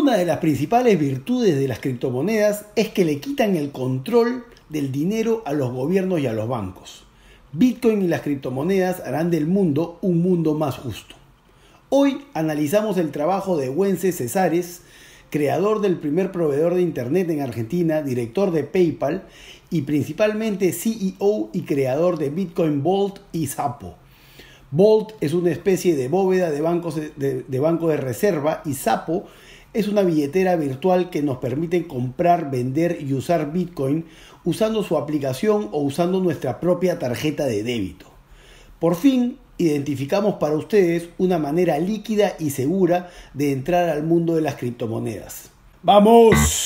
Una de las principales virtudes de las criptomonedas es que le quitan el control del dinero a los gobiernos y a los bancos. Bitcoin y las criptomonedas harán del mundo un mundo más justo. Hoy analizamos el trabajo de Wences Cesares, creador del primer proveedor de Internet en Argentina, director de PayPal y principalmente CEO y creador de Bitcoin Vault y Sapo. Vault es una especie de bóveda de, de banco de reserva y Sapo es una billetera virtual que nos permite comprar, vender y usar Bitcoin usando su aplicación o usando nuestra propia tarjeta de débito. Por fin, identificamos para ustedes una manera líquida y segura de entrar al mundo de las criptomonedas. ¡Vamos!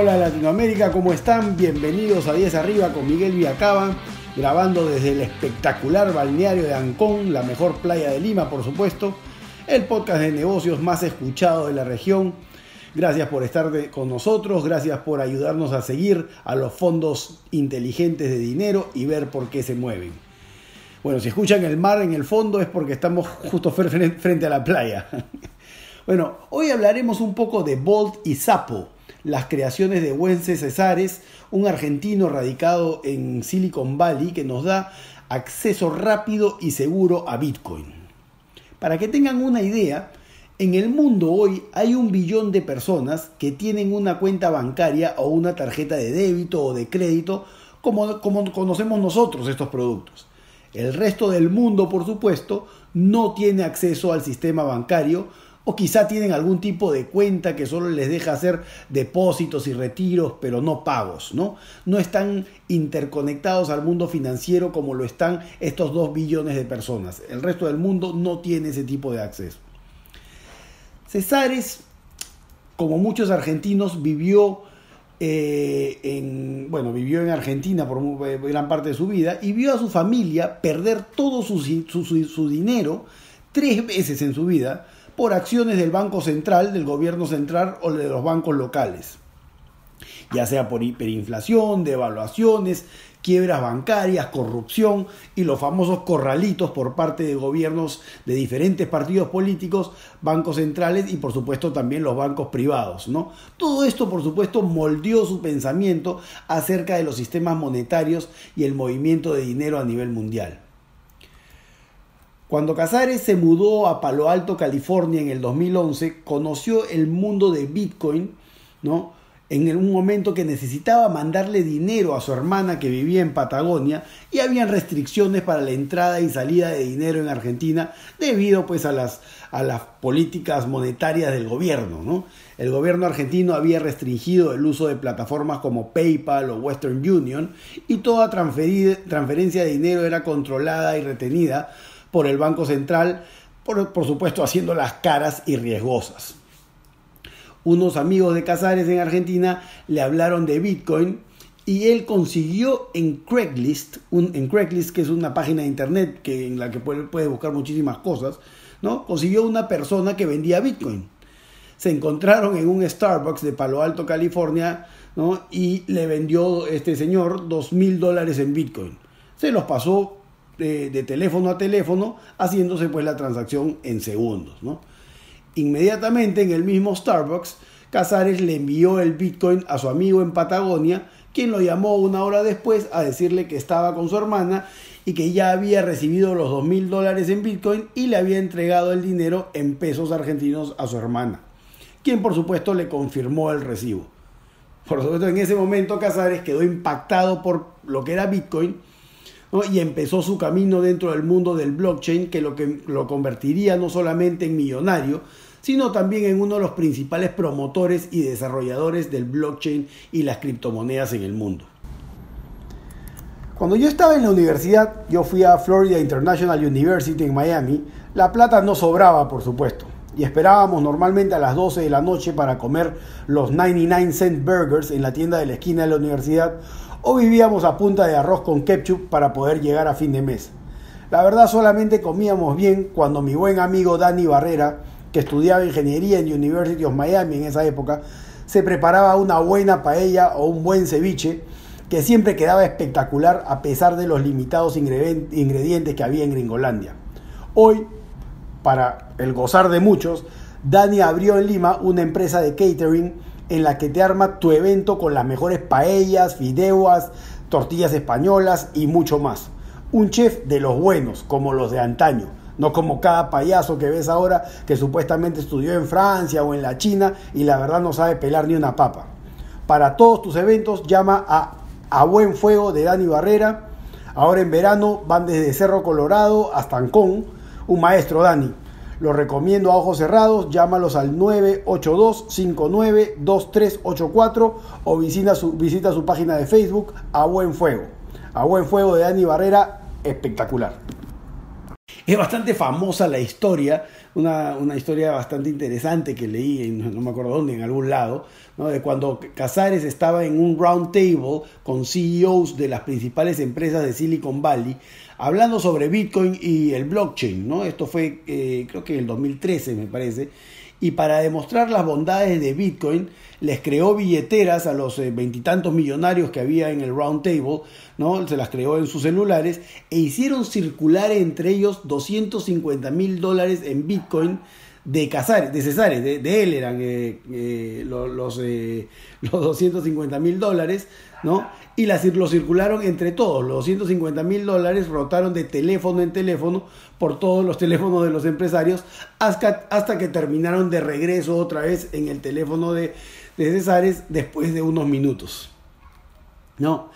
Hola Latinoamérica, ¿cómo están? Bienvenidos a 10 Arriba con Miguel Villacaba, grabando desde el espectacular balneario de Ancón, la mejor playa de Lima, por supuesto, el podcast de negocios más escuchado de la región. Gracias por estar con nosotros, gracias por ayudarnos a seguir a los fondos inteligentes de dinero y ver por qué se mueven. Bueno, si escuchan el mar en el fondo es porque estamos justo frente a la playa. Bueno, hoy hablaremos un poco de Bolt y Sapo las creaciones de Wences Cesares, un argentino radicado en Silicon Valley que nos da acceso rápido y seguro a Bitcoin. Para que tengan una idea, en el mundo hoy hay un billón de personas que tienen una cuenta bancaria o una tarjeta de débito o de crédito como, como conocemos nosotros estos productos. El resto del mundo, por supuesto, no tiene acceso al sistema bancario o quizá tienen algún tipo de cuenta que solo les deja hacer depósitos y retiros, pero no pagos, ¿no? No están interconectados al mundo financiero como lo están estos dos billones de personas. El resto del mundo no tiene ese tipo de acceso. Cesares, como muchos argentinos, vivió eh, en, bueno, vivió en Argentina por gran parte de su vida y vio a su familia perder todo su, su dinero tres veces en su vida por acciones del Banco Central, del gobierno central o de los bancos locales, ya sea por hiperinflación, devaluaciones, quiebras bancarias, corrupción y los famosos corralitos por parte de gobiernos de diferentes partidos políticos, bancos centrales y por supuesto también los bancos privados. ¿no? Todo esto por supuesto moldeó su pensamiento acerca de los sistemas monetarios y el movimiento de dinero a nivel mundial. Cuando Casares se mudó a Palo Alto, California en el 2011, conoció el mundo de Bitcoin, ¿no? En un momento que necesitaba mandarle dinero a su hermana que vivía en Patagonia y habían restricciones para la entrada y salida de dinero en Argentina debido pues a las, a las políticas monetarias del gobierno, ¿no? El gobierno argentino había restringido el uso de plataformas como PayPal o Western Union y toda transferencia de dinero era controlada y retenida por el Banco Central, por, por supuesto haciendo las caras y riesgosas. Unos amigos de Casares en Argentina le hablaron de Bitcoin y él consiguió en Craigslist, en Craigslist que es una página de internet que, en la que puede, puede, buscar muchísimas cosas, ¿no? consiguió una persona que vendía Bitcoin. Se encontraron en un Starbucks de Palo Alto, California, ¿no? y le vendió este señor dos mil dólares en Bitcoin. Se los pasó de, teléfono a teléfono, haciéndose pues la transacción en segundos. ¿no? Inmediatamente en el mismo Starbucks, Casares le envió el Bitcoin a su amigo en Patagonia, quien lo llamó una hora después a decirle que estaba con su hermana y que ya había recibido los dos mil dólares en Bitcoin y le había entregado el dinero en pesos argentinos a su hermana, quien por supuesto le confirmó el recibo. Por supuesto, en ese momento Casares quedó impactado por lo que era Bitcoin y empezó su camino dentro del mundo del blockchain que lo, que lo convertiría no solamente en millonario, sino también en uno de los principales promotores y desarrolladores del blockchain y las criptomonedas en el mundo. Cuando yo estaba en la universidad, yo fui a Florida International University en Miami, la plata no sobraba, por supuesto, y esperábamos normalmente a las 12 de la noche para comer los 99 cent burgers en la tienda de la esquina de la universidad o vivíamos a punta de arroz con ketchup para poder llegar a fin de mes. La verdad solamente comíamos bien cuando mi buen amigo Dani Barrera, que estudiaba ingeniería en University of Miami en esa época, se preparaba una buena paella o un buen ceviche que siempre quedaba espectacular a pesar de los limitados ingredientes que había en Gringolandia. Hoy, para el gozar de muchos, Dani abrió en Lima una empresa de catering en la que te arma tu evento con las mejores paellas, fideos, tortillas españolas y mucho más. Un chef de los buenos, como los de antaño, no como cada payaso que ves ahora que supuestamente estudió en Francia o en la China y la verdad no sabe pelar ni una papa. Para todos tus eventos llama a A Buen Fuego de Dani Barrera. Ahora en verano van desde Cerro Colorado hasta Ancón. Un maestro Dani. Lo recomiendo a ojos cerrados, llámalos al 982-592384 o visita su, visita su página de Facebook A Buen Fuego. A Buen Fuego de Dani Barrera, espectacular. Es bastante famosa la historia, una, historia bastante interesante que leí, en, no me acuerdo dónde, en algún lado, de cuando Casares estaba en un round table con CEOs de las principales empresas de Silicon Valley, hablando sobre Bitcoin y el blockchain. ¿no? Esto fue, eh, creo que en el 2013, me parece y para demostrar las bondades de Bitcoin les creó billeteras a los eh, veintitantos millonarios que había en el round table, ¿no? se las creó en sus celulares e hicieron circular entre ellos 250 mil dólares en Bitcoin de Casares, de Cesares, de, él eran eh, eh, los, los, los 250 mil dólares, ¿no? Y las, lo circularon entre todos, los 250 mil dólares rotaron de teléfono en teléfono por todos los teléfonos de los empresarios hasta, hasta que terminaron de regreso otra vez en el teléfono de, de después de unos minutos, ¿no?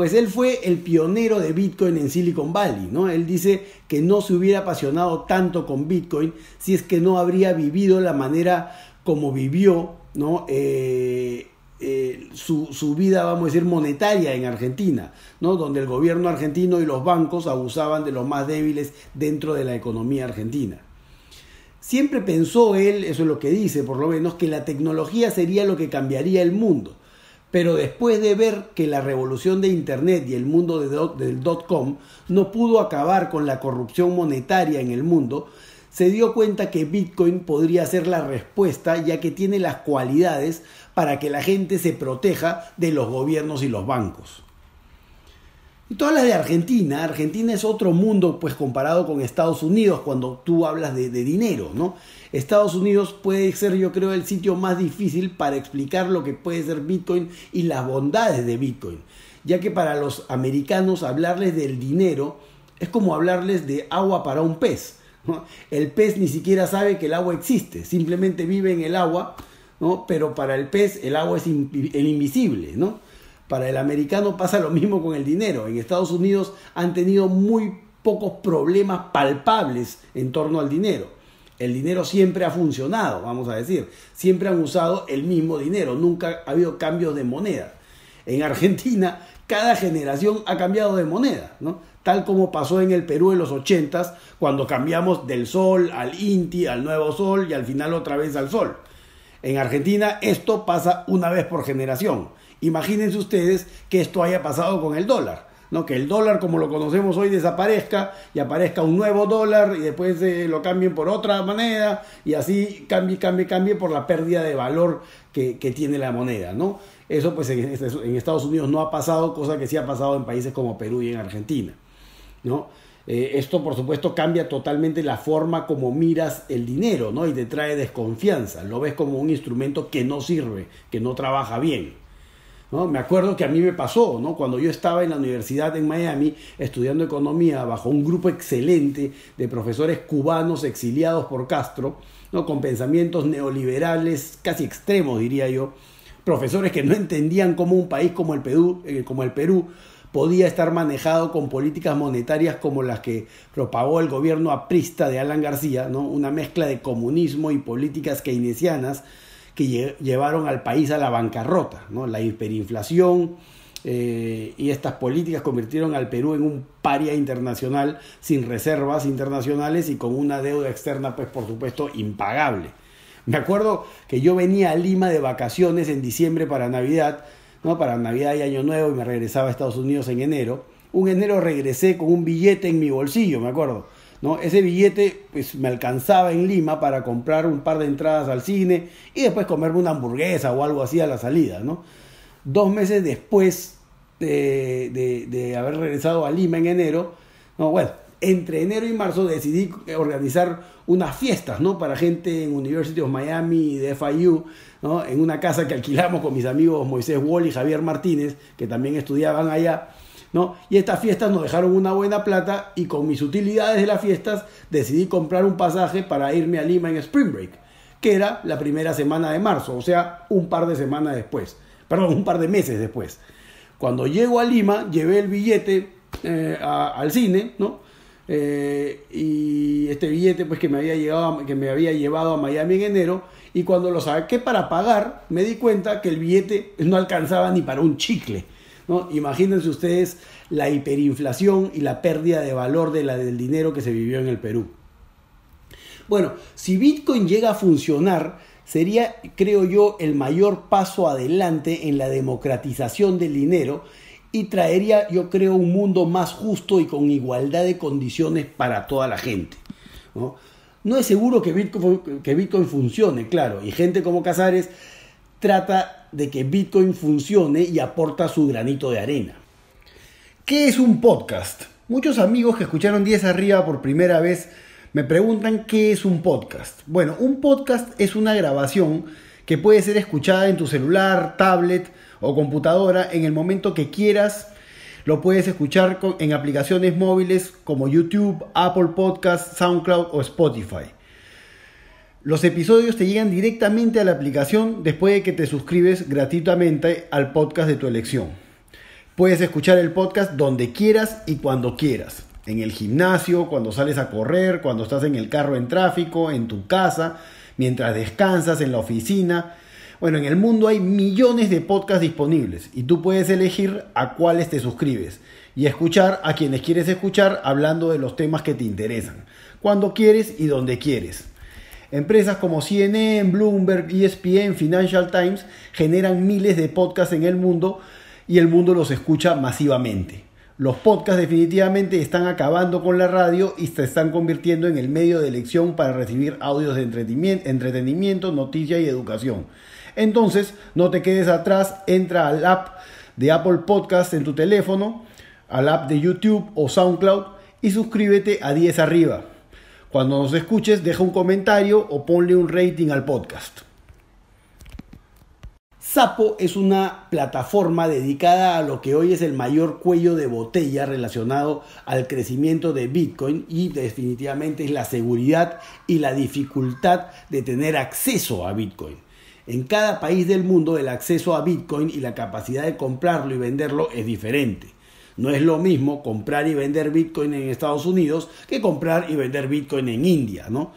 Pues él fue el pionero de Bitcoin en Silicon Valley, ¿no? Él dice que no se hubiera apasionado tanto con Bitcoin si es que no habría vivido la manera como vivió, ¿no? Eh, eh, su, su, vida, vamos a decir, monetaria en Argentina, ¿no? donde el gobierno argentino y los bancos abusaban de los más débiles dentro de la economía argentina. Siempre pensó él, eso es lo que dice por lo menos, que la tecnología sería lo que cambiaría el mundo. Pero después de ver que la revolución de Internet y el mundo del dot-com no pudo acabar con la corrupción monetaria en el mundo, se dio cuenta que Bitcoin podría ser la respuesta ya que tiene las cualidades para que la gente se proteja de los gobiernos y los bancos. Y todas las de Argentina, Argentina es otro mundo pues comparado con Estados Unidos cuando tú hablas de, dinero, ¿no? Estados Unidos puede ser yo creo el sitio más difícil para explicar lo que puede ser Bitcoin y las bondades de Bitcoin, ya que para los americanos hablarles del dinero es como hablarles de agua para un pez. El pez ni siquiera sabe que el agua existe, simplemente vive en el agua, ¿no? pero para el pez el agua es el invisible, ¿no? Para el americano pasa lo mismo con el dinero. En Estados Unidos han tenido muy pocos problemas palpables en torno al dinero. El dinero siempre ha funcionado, vamos a decir. Siempre han usado el mismo dinero. Nunca ha habido cambios de moneda. En Argentina, cada generación ha cambiado de moneda, ¿no? Tal como pasó en el Perú en los 80 cuando cambiamos del sol al INTI, al nuevo sol y al final otra vez al sol. En Argentina esto pasa una vez por generación. Imagínense ustedes que esto haya pasado con el dólar. ¿No? Que el dólar como lo conocemos hoy desaparezca y aparezca un nuevo dólar y después eh, lo cambien por otra moneda y así cambie, cambie, cambie por la pérdida de valor que, tiene la moneda. ¿no? Eso pues en, en, Estados Unidos no ha pasado, cosa que sí ha pasado en países como Perú y en Argentina. ¿no? Eh, esto por supuesto cambia totalmente la forma como miras el dinero ¿no? y te trae desconfianza. Lo ves como un instrumento que no sirve, que no trabaja bien. ¿No? Me acuerdo que a mí me pasó, ¿no? Cuando yo estaba en la universidad en Miami estudiando economía bajo un grupo excelente de profesores cubanos exiliados por Castro, ¿no? Con pensamientos neoliberales casi extremos, diría yo, profesores que no entendían cómo un país como el Perú, eh, como el Perú podía estar manejado con políticas monetarias como las que propagó el gobierno aprista de Alan García, ¿no? una mezcla de comunismo y políticas keynesianas que llevaron al país a la bancarrota, ¿no? la hiperinflación eh, y estas políticas convirtieron al Perú en un paria internacional sin reservas internacionales y con una deuda externa, pues por supuesto, impagable. Me acuerdo que yo venía a Lima de vacaciones en diciembre para Navidad, ¿no? para Navidad y Año Nuevo y me regresaba a Estados Unidos en enero. Un enero regresé con un billete en mi bolsillo, me acuerdo ¿no? Ese billete pues, me alcanzaba en Lima para comprar un par de entradas al cine y después comerme una hamburguesa o algo así a la salida. ¿no? Dos meses después de, de, haber regresado a Lima en enero, no, bueno, entre enero y marzo decidí organizar unas fiestas ¿no? para gente en University of Miami y de FIU, ¿no? en una casa que alquilamos con mis amigos Moisés Wall y Javier Martínez, que también estudiaban allá. ¿No? Y estas fiestas nos dejaron una buena plata y con mis utilidades de las fiestas decidí comprar un pasaje para irme a Lima en Spring Break, que era la primera semana de marzo, o sea, un par de semanas después, perdón, un par de meses después. Cuando llego a Lima, llevé el billete eh, al cine, ¿no? Eh, y este billete pues que me había llegado que me había llevado a Miami en enero y cuando lo saqué para pagar me di cuenta que el billete no alcanzaba ni para un chicle Imagínense ustedes la hiperinflación y la pérdida de valor de la, del dinero que se vivió en el Perú. Bueno, si Bitcoin llega a funcionar, sería, creo yo, el mayor paso adelante en la democratización del dinero y traería, yo creo, un mundo más justo y con igualdad de condiciones para toda la gente. No, es seguro que Bitcoin, que Bitcoin funcione, claro, y gente como Casares trata de que Bitcoin funcione y aporta su granito de arena. ¿Qué es un podcast? Muchos amigos que escucharon 10 arriba por primera vez me preguntan qué es un podcast. Bueno, un podcast es una grabación que puede ser escuchada en tu celular, tablet o computadora en el momento que quieras. Lo puedes escuchar en aplicaciones móviles como YouTube, Apple Podcasts, SoundCloud o Spotify. Los episodios te llegan directamente a la aplicación después de que te suscribes gratuitamente al podcast de tu elección. Puedes escuchar el podcast donde quieras y cuando quieras. En el gimnasio, cuando sales a correr, cuando estás en el carro en tráfico, en tu casa, mientras descansas, en la oficina. Bueno, en el mundo hay millones de podcasts disponibles y tú puedes elegir a cuáles te suscribes y escuchar a quienes quieres escuchar hablando de los temas que te interesan, cuando quieres y donde quieres. Empresas como CNN, Bloomberg, ESPN, Financial Times generan miles de podcasts en el mundo y el mundo los escucha masivamente. Los podcasts definitivamente están acabando con la radio y se están convirtiendo en el medio de elección para recibir audios de entretenimiento, noticia y educación. Entonces, no te quedes atrás, entra al app de Apple Podcast en tu teléfono, al app de YouTube o SoundCloud y suscríbete a 10 arriba. Cuando nos escuches, deja un comentario o ponle un rating al podcast. Sapo es una plataforma dedicada a lo que hoy es el mayor cuello de botella relacionado al crecimiento de Bitcoin y definitivamente es la seguridad y la dificultad de tener acceso a Bitcoin. En cada país del mundo el acceso a Bitcoin y la capacidad de comprarlo y venderlo es diferente. No es lo mismo comprar y vender Bitcoin en Estados Unidos que comprar y vender Bitcoin en India, ¿no?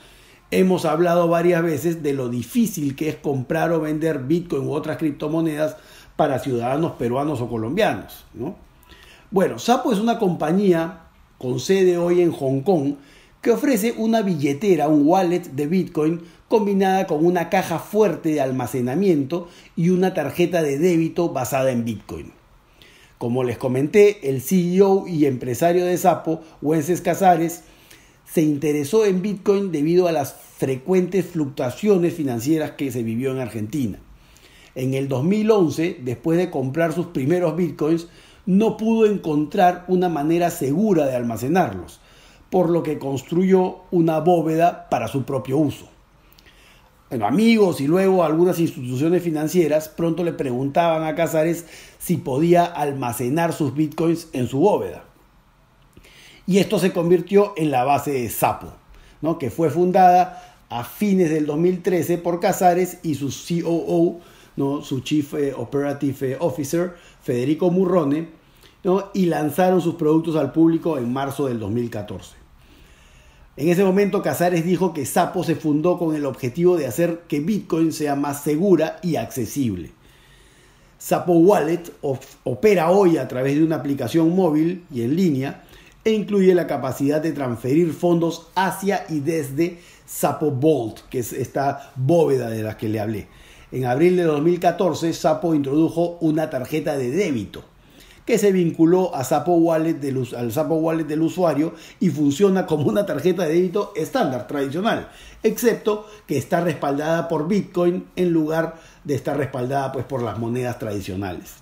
Hemos hablado varias veces de lo difícil que es comprar o vender Bitcoin u otras criptomonedas para ciudadanos peruanos o colombianos, ¿no? Bueno, Sapo es una compañía con sede hoy en Hong Kong que ofrece una billetera, un wallet de Bitcoin combinada con una caja fuerte de almacenamiento y una tarjeta de débito basada en Bitcoin. Como les comenté, el CEO y empresario de Sapo, Wences Casares, se interesó en Bitcoin debido a las frecuentes fluctuaciones financieras que se vivió en Argentina. En el 2011, después de comprar sus primeros Bitcoins, no pudo encontrar una manera segura de almacenarlos, por lo que construyó una bóveda para su propio uso amigos y luego algunas instituciones financieras pronto le preguntaban a Casares si podía almacenar sus bitcoins en su bóveda. Y esto se convirtió en la base de Sapo, ¿no? que fue fundada a fines del 2013 por Casares y su COO, ¿no? su Chief eh, Operative Officer, Federico Murrone, ¿no? y lanzaron sus productos al público en marzo del 2014. En ese momento Casares dijo que Sapo se fundó con el objetivo de hacer que Bitcoin sea más segura y accesible. Sapo Wallet opera hoy a través de una aplicación móvil y en línea e incluye la capacidad de transferir fondos hacia y desde Sapo Vault, que es esta bóveda de la que le hablé. En abril de 2014, Sapo introdujo una tarjeta de débito que se vinculó a Sapo Wallet del, al Sapo Wallet del usuario y funciona como una tarjeta de débito estándar, tradicional, excepto que está respaldada por Bitcoin en lugar de estar respaldada pues, por las monedas tradicionales.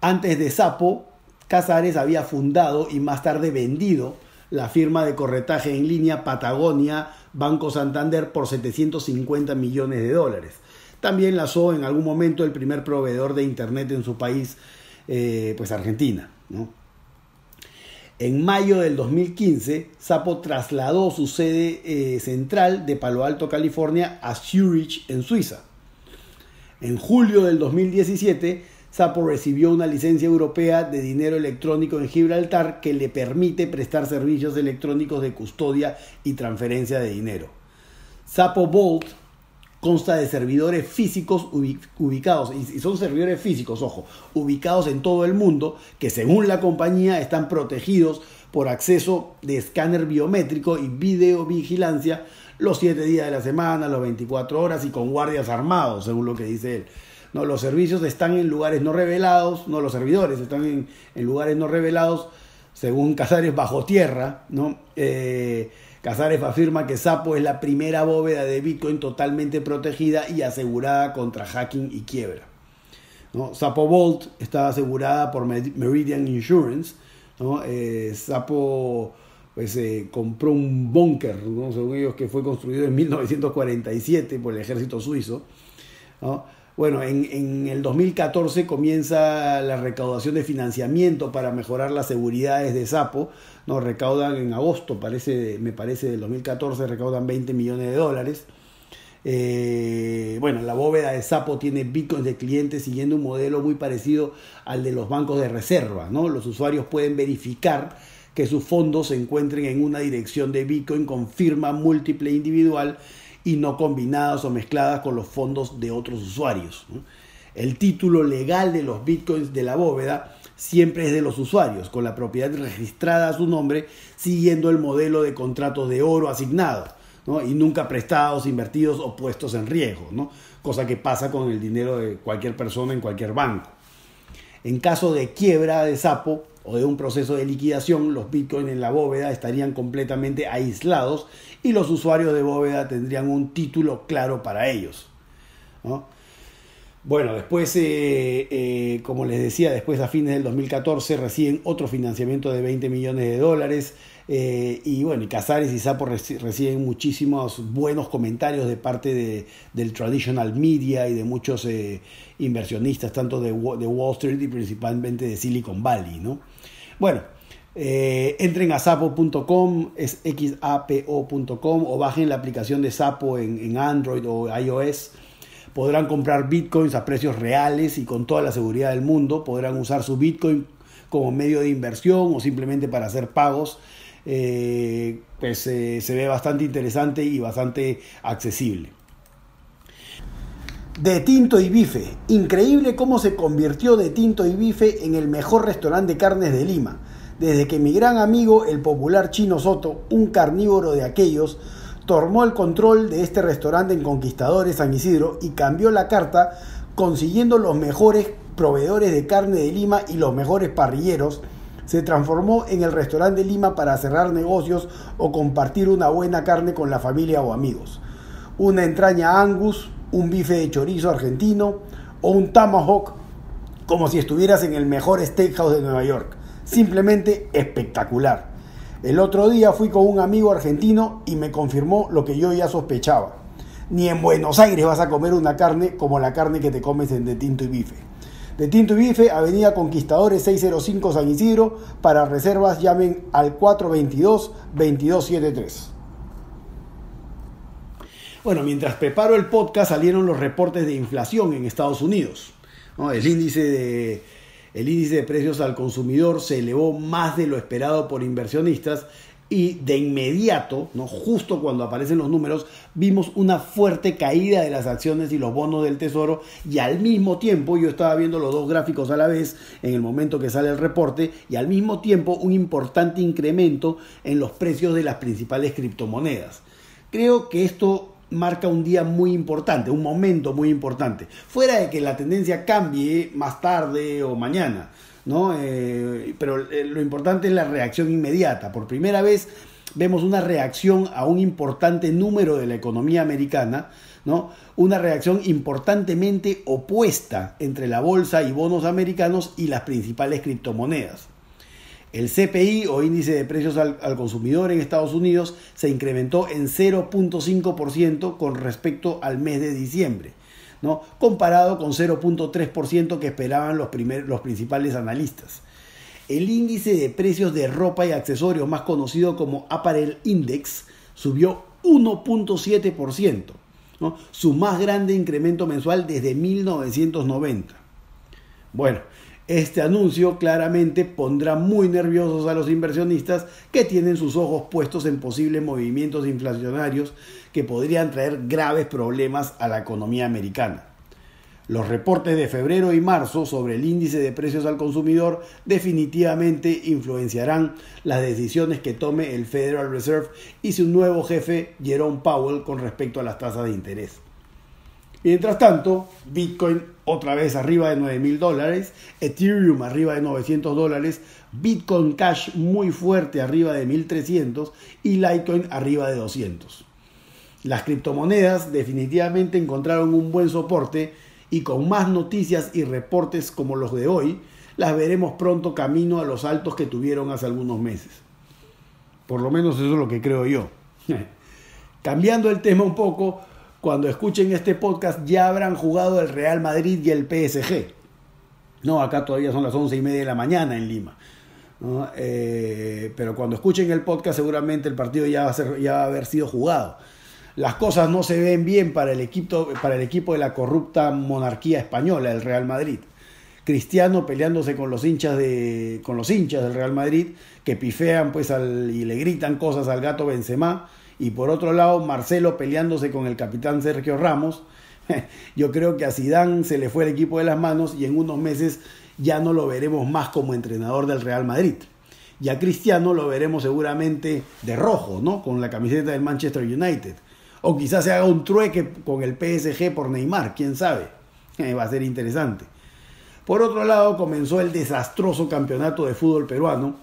Antes de Sapo, Casares había fundado y más tarde vendido la firma de corretaje en línea Patagonia Banco Santander por 750 millones de dólares. También lanzó en algún momento el primer proveedor de Internet en su país, eh, pues Argentina. En mayo del 2015, Sapo trasladó su sede eh, central de Palo Alto, California, a Zurich, en Suiza. En julio del 2017, Sapo recibió una licencia europea de dinero electrónico en Gibraltar que le permite prestar servicios electrónicos de custodia y transferencia de dinero. Sapo Vault consta de servidores físicos ubicados, y son servidores físicos, ojo, ubicados en todo el mundo, que según la compañía están protegidos por acceso de escáner biométrico y videovigilancia los 7 días de la semana, los 24 horas y con guardias armados, según lo que dice él. No, los servicios están en lugares no revelados, no, los servidores están en, lugares no revelados, según Casares bajo tierra, ¿no? Eh, Casares afirma que Sapo es la primera bóveda de Bitcoin totalmente protegida y asegurada contra hacking y quiebra. Sapo Vault está asegurada por Meridian Insurance. Eh, Sapo pues, eh, compró un búnker, según ellos, que fue construido en 1947 por el ejército suizo. Bueno, en, el 2014 comienza la recaudación de financiamiento para mejorar las seguridades de Sapo. Nos recaudan en agosto, parece, me parece, del 2014 recaudan 20 millones de dólares. Eh, bueno, la bóveda de Sapo tiene bitcoins de clientes siguiendo un modelo muy parecido al de los bancos de reserva. ¿no? Los usuarios pueden verificar que sus fondos se encuentren en una dirección de bitcoin con firma múltiple individual y no combinadas o mezcladas con los fondos de otros usuarios. El título legal de los bitcoins de la bóveda siempre es de los usuarios, con la propiedad registrada a su nombre, siguiendo el modelo de contratos de oro asignados, y nunca prestados, invertidos o puestos en riesgo, ¿no? cosa que pasa con el dinero de cualquier persona en cualquier banco. En caso de quiebra de sapo o de un proceso de liquidación, los bitcoins en la bóveda estarían completamente aislados y los usuarios de bóveda tendrían un título claro para ellos. Bueno, después, eh, eh, como les decía, después a fines del 2014 reciben otro financiamiento de 20 millones de dólares. Eh, y bueno, y Casares y Sapo reciben muchísimos buenos comentarios de parte de, del traditional media y de muchos inversionistas, tanto de, de, Wall Street y principalmente de Silicon Valley. ¿no? Bueno, eh, entren a sapo.com, es xapo.com o bajen la aplicación de Sapo en, Android o iOS. Podrán comprar bitcoins a precios reales y con toda la seguridad del mundo. Podrán usar su bitcoin como medio de inversión o simplemente para hacer pagos. Eh, pues eh, se ve bastante interesante y bastante accesible. De Tinto y Bife. Increíble cómo se convirtió De Tinto y Bife en el mejor restaurante de carnes de Lima desde que mi gran amigo, el popular Chino Soto, un carnívoro de aquellos, tomó el control de este restaurante en Conquistadores San Isidro y cambió la carta consiguiendo los mejores proveedores de carne de Lima y los mejores parrilleros, se transformó en el restaurante de Lima para cerrar negocios o compartir una buena carne con la familia o amigos. Una entraña angus, un bife de chorizo argentino o un tomahawk como si estuvieras en el mejor steakhouse de Nueva York simplemente espectacular. El otro día fui con un amigo argentino y me confirmó lo que yo ya sospechaba. Ni en Buenos Aires vas a comer una carne como la carne que te comes en De Tinto y Bife. De Tinto y Bife, Avenida Conquistadores 605 San Isidro. Para reservas llamen al 422-2273. Bueno, mientras preparo el podcast salieron los reportes de inflación en Estados Unidos. El índice de el índice de precios al consumidor se elevó más de lo esperado por inversionistas y de inmediato, ¿no? justo cuando aparecen los números, vimos una fuerte caída de las acciones y los bonos del tesoro y al mismo tiempo, yo estaba viendo los dos gráficos a la vez en el momento que sale el reporte, y al mismo tiempo un importante incremento en los precios de las principales criptomonedas. Creo que esto marca un día muy importante, un momento muy importante. Fuera de que la tendencia cambie más tarde o mañana, ¿no? Eh, pero eh, lo importante es la reacción inmediata. Por primera vez vemos una reacción a un importante número de la economía americana, ¿no? Una reacción importantemente opuesta entre la bolsa y bonos americanos y las principales criptomonedas. El CPI o índice de precios al, consumidor en Estados Unidos se incrementó en 0.5% con respecto al mes de diciembre, ¿no? comparado con 0.3% que esperaban los, los principales analistas. El índice de precios de ropa y accesorios, más conocido como Apparel Index, subió 1.7%, ¿no? su más grande incremento mensual desde 1990. Bueno, este anuncio claramente pondrá muy nerviosos a los inversionistas que tienen sus ojos puestos en posibles movimientos inflacionarios que podrían traer graves problemas a la economía americana. Los reportes de febrero y marzo sobre el índice de precios al consumidor definitivamente influenciarán las decisiones que tome el Federal Reserve y su nuevo jefe Jerome Powell con respecto a las tasas de interés. Mientras tanto, Bitcoin otra vez arriba de 9 mil dólares, Ethereum arriba de 900 dólares, Bitcoin Cash muy fuerte arriba de 1300 y Litecoin arriba de 200. Las criptomonedas definitivamente encontraron un buen soporte y con más noticias y reportes como los de hoy, las veremos pronto camino a los altos que tuvieron hace algunos meses. Por lo menos eso es lo que creo yo. Cambiando el tema un poco, cuando escuchen este podcast ya habrán jugado el Real Madrid y el PSG. No, acá todavía son las once y media de la mañana en Lima. Eh, pero cuando escuchen el podcast seguramente el partido ya ya va a haber sido jugado. Las cosas no se ven bien para el, equipo, para el equipo de la corrupta monarquía española, el Real Madrid. Cristiano peleándose con los hinchas de con los hinchas del Real Madrid que pifean pues y le gritan cosas al gato Benzema y por otro lado Marcelo peleándose con el capitán Sergio Ramos. Yo creo que a Zidane se le fue el equipo de las manos y en unos meses ya no lo veremos más como entrenador del Real Madrid. Y a Cristiano lo veremos seguramente de rojo, ¿no? Con la camiseta del Manchester United. O quizás se haga un trueque con el PSG por Neymar, quién sabe. Va a ser interesante. Por otro lado, comenzó el desastroso campeonato de fútbol peruano,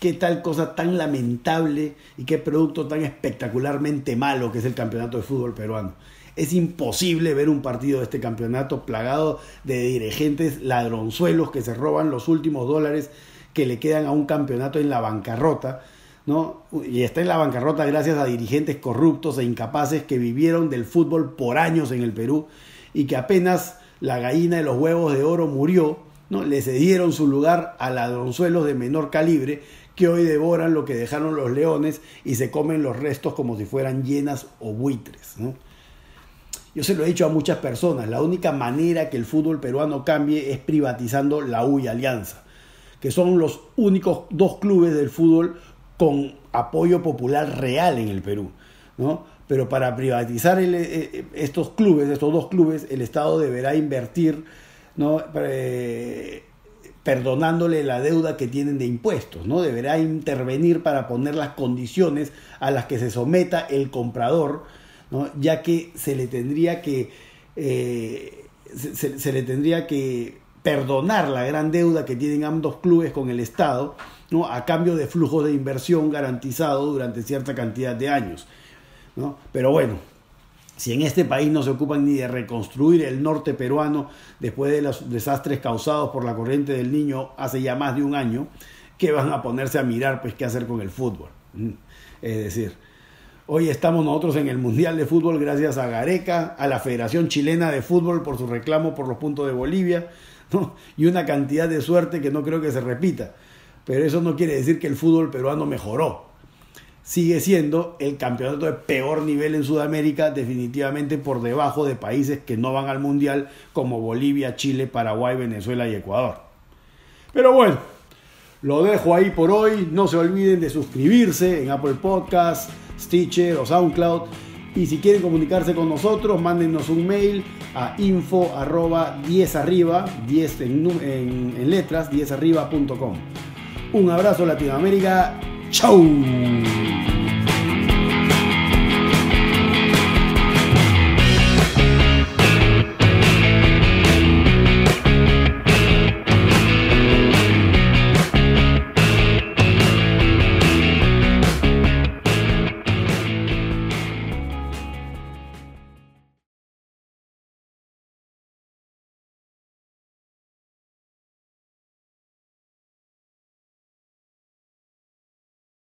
qué tal cosa tan lamentable y qué producto tan espectacularmente malo que es el campeonato de fútbol peruano. Es imposible ver un partido de este campeonato plagado de dirigentes ladronzuelos que se roban los últimos dólares que le quedan a un campeonato en la bancarrota, ¿no? Y está en la bancarrota gracias a dirigentes corruptos e incapaces que vivieron del fútbol por años en el Perú y que apenas la gallina de los huevos de oro murió, ¿no? Le cedieron su lugar a ladronzuelos de menor calibre que hoy devoran lo que dejaron los leones y se comen los restos como si fueran llenas o buitres. Yo se lo he dicho a muchas personas, la única manera que el fútbol peruano cambie es privatizando la U y Alianza, que son los únicos dos clubes del fútbol con apoyo popular real en el Perú. ¿no? Pero para privatizar eh, eh, estos clubes, estos dos clubes, el Estado deberá invertir ¿no? Eh, perdonándole la deuda que tienen de impuestos, ¿no? Deberá intervenir para poner las condiciones a las que se someta el comprador, ¿no? Ya que se le tendría que se, le tendría que perdonar la gran deuda que tienen ambos clubes con el Estado, ¿no? A cambio de flujos de inversión garantizado durante cierta cantidad de años, ¿no? Pero bueno, si en este país no se ocupan ni de reconstruir el norte peruano después de los desastres causados por la corriente del niño hace ya más de un año, ¿qué van a ponerse a mirar pues qué hacer con el fútbol? Mm. Es decir, hoy estamos nosotros en el Mundial de Fútbol gracias a Gareca, a la Federación Chilena de Fútbol por su reclamo por los puntos de Bolivia, y una cantidad de suerte que no creo que se repita. Pero eso no quiere decir que el fútbol peruano mejoró sigue siendo el campeonato de peor nivel en Sudamérica, definitivamente por debajo de países que no van al Mundial como Bolivia, Chile, Paraguay, Venezuela y Ecuador. Pero bueno, lo dejo ahí por hoy. No se olviden de suscribirse en Apple Podcasts, Stitcher o SoundCloud. Y si quieren comunicarse con nosotros, mándenos un mail a info 10 arriba, 10 en, letras, 10arriba.com. Un abrazo Latinoamérica. ¡Chau!